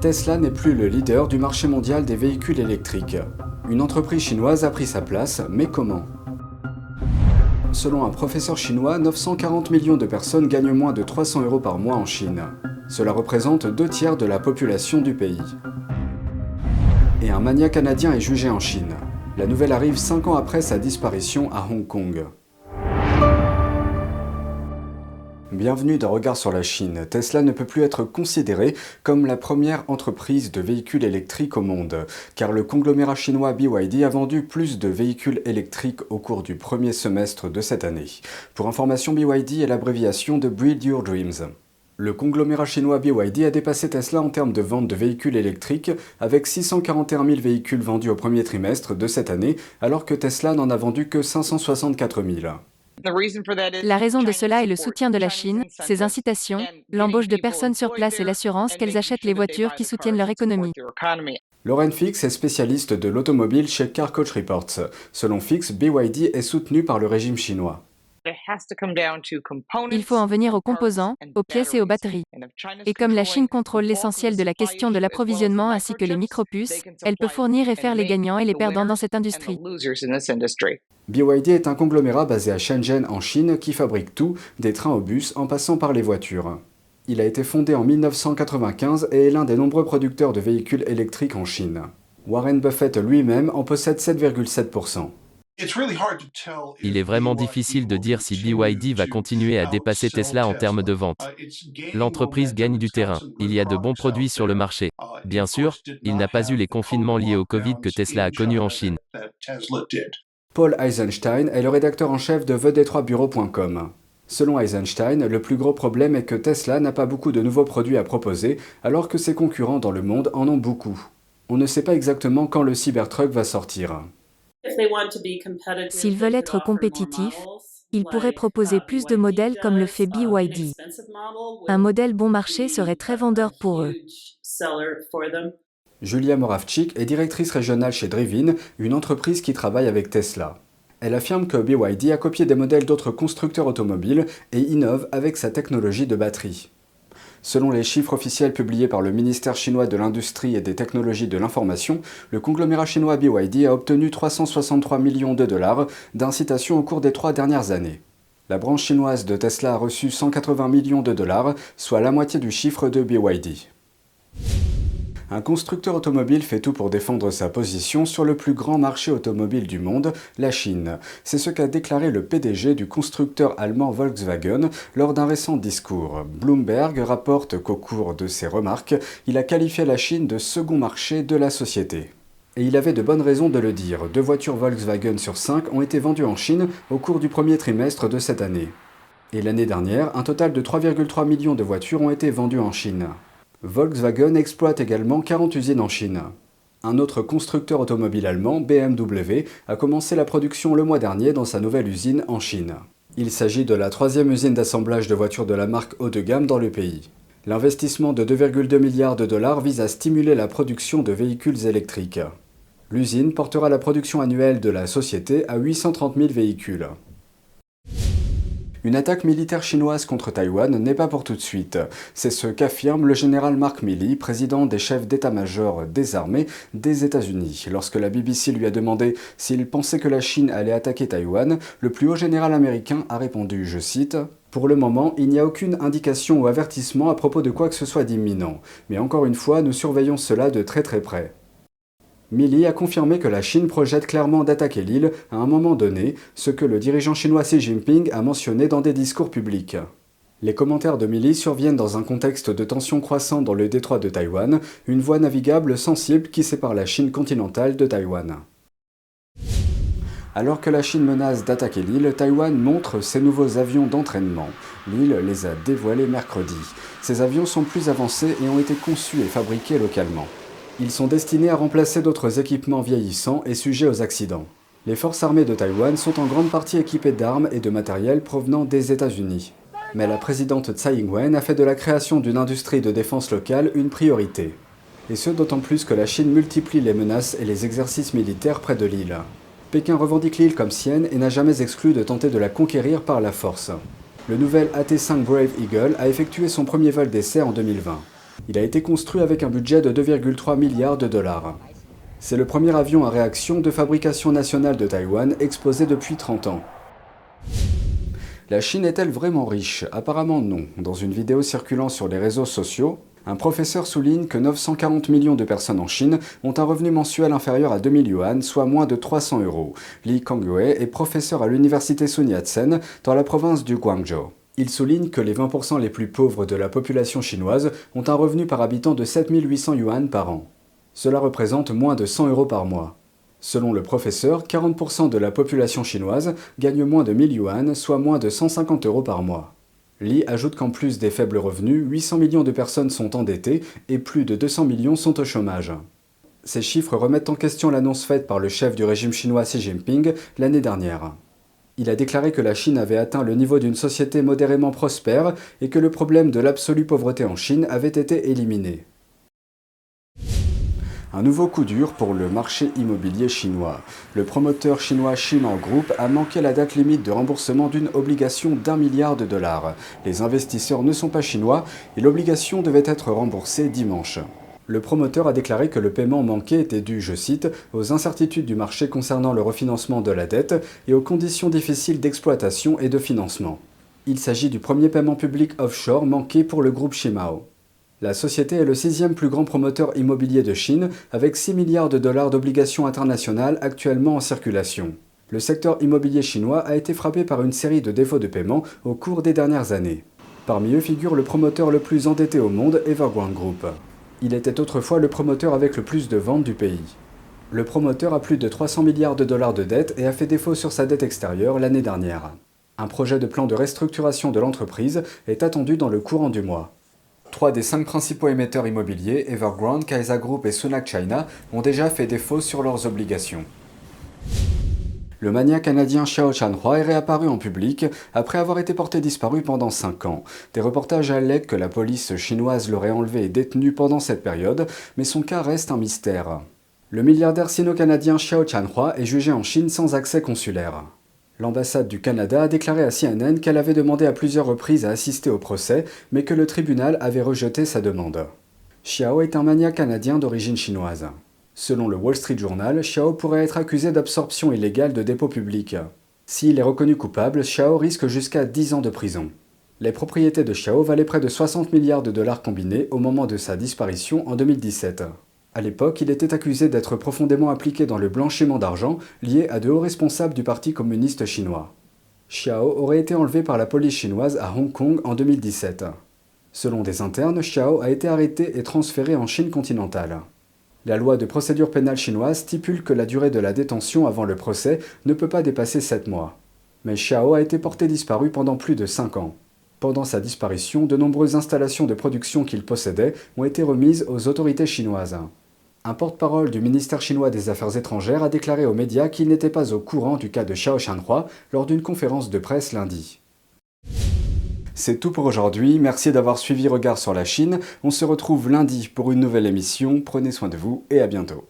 Tesla n'est plus le leader du marché mondial des véhicules électriques. Une entreprise chinoise a pris sa place, mais comment? Selon un professeur chinois, 940 millions de personnes gagnent moins de 300 euros par mois en Chine. Cela représente deux tiers de la population du pays. Et un mania canadien est jugé en Chine. La nouvelle arrive 5 ans après sa disparition à Hong Kong. Bienvenue dans Regard sur la Chine. Tesla ne peut plus être considérée comme la première entreprise de véhicules électriques au monde, car le conglomérat chinois BYD a vendu plus de véhicules électriques au cours du premier semestre de cette année. Pour information, BYD est l'abréviation de Build Your Dreams. Le conglomérat chinois BYD a dépassé Tesla en termes de vente de véhicules électriques, avec 641 000 véhicules vendus au premier trimestre de cette année, alors que Tesla n'en a vendu que 564 000. La raison de cela est le soutien de la Chine, ses incitations, l'embauche de personnes sur place et l'assurance qu'elles achètent les voitures qui soutiennent leur économie. Lauren Fix est spécialiste de l'automobile chez Car Coach Reports. Selon Fix, BYD est soutenu par le régime chinois. Il faut en venir aux composants, aux pièces et aux batteries. Et comme la Chine contrôle l'essentiel de la question de l'approvisionnement ainsi que les micropuces, elle peut fournir et faire les gagnants et les perdants dans cette industrie. BYD est un conglomérat basé à Shenzhen en Chine qui fabrique tout, des trains aux bus en passant par les voitures. Il a été fondé en 1995 et est l'un des nombreux producteurs de véhicules électriques en Chine. Warren Buffett lui-même en possède 7,7%. Il est vraiment difficile de dire si BYD va continuer à dépasser Tesla en termes de vente. L'entreprise gagne du terrain. Il y a de bons produits sur le marché. Bien sûr, il n'a pas eu les confinements liés au Covid que Tesla a connus en Chine. Paul Eisenstein est le rédacteur en chef de TheDetroitBureau.com. Selon Eisenstein, le plus gros problème est que Tesla n'a pas beaucoup de nouveaux produits à proposer, alors que ses concurrents dans le monde en ont beaucoup. On ne sait pas exactement quand le Cybertruck va sortir. S'ils veulent être compétitifs, ils pourraient proposer plus de modèles comme le fait BYD. Un modèle bon marché serait très vendeur pour eux. Julia Moravchik est directrice régionale chez Drivin, une entreprise qui travaille avec Tesla. Elle affirme que BYD a copié des modèles d'autres constructeurs automobiles et innove avec sa technologie de batterie. Selon les chiffres officiels publiés par le ministère chinois de l'Industrie et des Technologies de l'Information, le conglomérat chinois BYD a obtenu 363 millions de dollars d'incitation au cours des trois dernières années. La branche chinoise de Tesla a reçu 180 millions de dollars, soit la moitié du chiffre de BYD un constructeur automobile fait tout pour défendre sa position sur le plus grand marché automobile du monde, la Chine. C'est ce qu'a déclaré le PDG du constructeur allemand Volkswagen lors d'un récent discours. Bloomberg rapporte qu'au cours de ses remarques, il a qualifié la Chine de second marché de la société. Et il avait de bonnes raisons de le dire. Deux voitures Volkswagen sur cinq ont été vendues en Chine au cours du premier trimestre de cette année. Et l'année dernière, un total de 3,3 millions de voitures ont été vendues en Chine. Volkswagen exploite également 40 usines en Chine. Un autre constructeur automobile allemand, BMW, a commencé la production le mois dernier dans sa nouvelle usine en Chine. Il s'agit de la troisième usine d'assemblage de voitures de la marque haut de gamme dans le pays. L'investissement de 2,2 milliards de dollars vise à stimuler la production de véhicules électriques. L'usine portera la production annuelle de la société à 830 000 véhicules. Une attaque militaire chinoise contre Taïwan n'est pas pour tout de suite. C'est ce qu'affirme le général Mark Milley, président des chefs d'état-major des armées des États-Unis. Lorsque la BBC lui a demandé s'il pensait que la Chine allait attaquer Taïwan, le plus haut général américain a répondu, je cite, pour le moment, il n'y a aucune indication ou avertissement à propos de quoi que ce soit d'imminent, mais encore une fois, nous surveillons cela de très très près. Milley a confirmé que la Chine projette clairement d'attaquer l'île à un moment donné, ce que le dirigeant chinois Xi Jinping a mentionné dans des discours publics. Les commentaires de Milley surviennent dans un contexte de tensions croissantes dans le détroit de Taïwan, une voie navigable sensible qui sépare la Chine continentale de Taïwan. Alors que la Chine menace d'attaquer l'île, Taïwan montre ses nouveaux avions d'entraînement. L'île les a dévoilés mercredi. Ces avions sont plus avancés et ont été conçus et fabriqués localement. Ils sont destinés à remplacer d'autres équipements vieillissants et sujets aux accidents. Les forces armées de Taïwan sont en grande partie équipées d'armes et de matériel provenant des États-Unis. Mais la présidente Tsai Ing-wen a fait de la création d'une industrie de défense locale une priorité. Et ce d'autant plus que la Chine multiplie les menaces et les exercices militaires près de l'île. Pékin revendique l'île comme sienne et n'a jamais exclu de tenter de la conquérir par la force. Le nouvel AT-5 Brave Eagle a effectué son premier vol d'essai en 2020. Il a été construit avec un budget de 2,3 milliards de dollars. C'est le premier avion à réaction de fabrication nationale de Taïwan exposé depuis 30 ans. La Chine est-elle vraiment riche? Apparemment non. Dans une vidéo circulant sur les réseaux sociaux, un professeur souligne que 940 millions de personnes en Chine ont un revenu mensuel inférieur à 2000 yuan, soit moins de 300 euros. Li Kangwei est professeur à l'université Sun Yat-sen dans la province du Guangzhou. Il souligne que les 20% les plus pauvres de la population chinoise ont un revenu par habitant de 7800 yuan par an. Cela représente moins de 100 euros par mois. Selon le professeur, 40% de la population chinoise gagne moins de 1000 yuan, soit moins de 150 euros par mois. Li ajoute qu'en plus des faibles revenus, 800 millions de personnes sont endettées et plus de 200 millions sont au chômage. Ces chiffres remettent en question l'annonce faite par le chef du régime chinois Xi Jinping l'année dernière. Il a déclaré que la Chine avait atteint le niveau d'une société modérément prospère et que le problème de l'absolue pauvreté en Chine avait été éliminé. Un nouveau coup dur pour le marché immobilier chinois. Le promoteur chinois Shinan Group a manqué la date limite de remboursement d'une obligation d'un milliard de dollars. Les investisseurs ne sont pas chinois et l'obligation devait être remboursée dimanche. Le promoteur a déclaré que le paiement manqué était dû, je cite, aux incertitudes du marché concernant le refinancement de la dette et aux conditions difficiles d'exploitation et de financement. Il s'agit du premier paiement public offshore manqué pour le groupe Shimao. La société est le sixième plus grand promoteur immobilier de Chine, avec 6 milliards de dollars d'obligations internationales actuellement en circulation. Le secteur immobilier chinois a été frappé par une série de défauts de paiement au cours des dernières années. Parmi eux figure le promoteur le plus endetté au monde, Evergrande Group. Il était autrefois le promoteur avec le plus de ventes du pays. Le promoteur a plus de 300 milliards de dollars de dettes et a fait défaut sur sa dette extérieure l'année dernière. Un projet de plan de restructuration de l'entreprise est attendu dans le courant du mois. Trois des cinq principaux émetteurs immobiliers, Evergrande, Kaisa Group et Sunac China, ont déjà fait défaut sur leurs obligations. Le mania canadien Xiao Chanhua est réapparu en public après avoir été porté disparu pendant 5 ans. Des reportages allegent que la police chinoise l'aurait enlevé et détenu pendant cette période, mais son cas reste un mystère. Le milliardaire sino-canadien Xiao Chanhua est jugé en Chine sans accès consulaire. L'ambassade du Canada a déclaré à CNN qu'elle avait demandé à plusieurs reprises à assister au procès, mais que le tribunal avait rejeté sa demande. Xiao est un mania canadien d'origine chinoise. Selon le Wall Street Journal, Xiao pourrait être accusé d'absorption illégale de dépôts publics. S'il est reconnu coupable, Xiao risque jusqu'à 10 ans de prison. Les propriétés de Xiao valaient près de 60 milliards de dollars combinés au moment de sa disparition en 2017. À l'époque, il était accusé d'être profondément impliqué dans le blanchiment d'argent lié à de hauts responsables du Parti communiste chinois. Xiao aurait été enlevé par la police chinoise à Hong Kong en 2017. Selon des internes, Xiao a été arrêté et transféré en Chine continentale. La loi de procédure pénale chinoise stipule que la durée de la détention avant le procès ne peut pas dépasser 7 mois. Mais Xiao a été porté disparu pendant plus de 5 ans. Pendant sa disparition, de nombreuses installations de production qu'il possédait ont été remises aux autorités chinoises. Un porte-parole du ministère chinois des Affaires étrangères a déclaré aux médias qu'il n'était pas au courant du cas de Xiao Shanhua lors d'une conférence de presse lundi. C'est tout pour aujourd'hui, merci d'avoir suivi Regard sur la Chine. On se retrouve lundi pour une nouvelle émission, prenez soin de vous et à bientôt.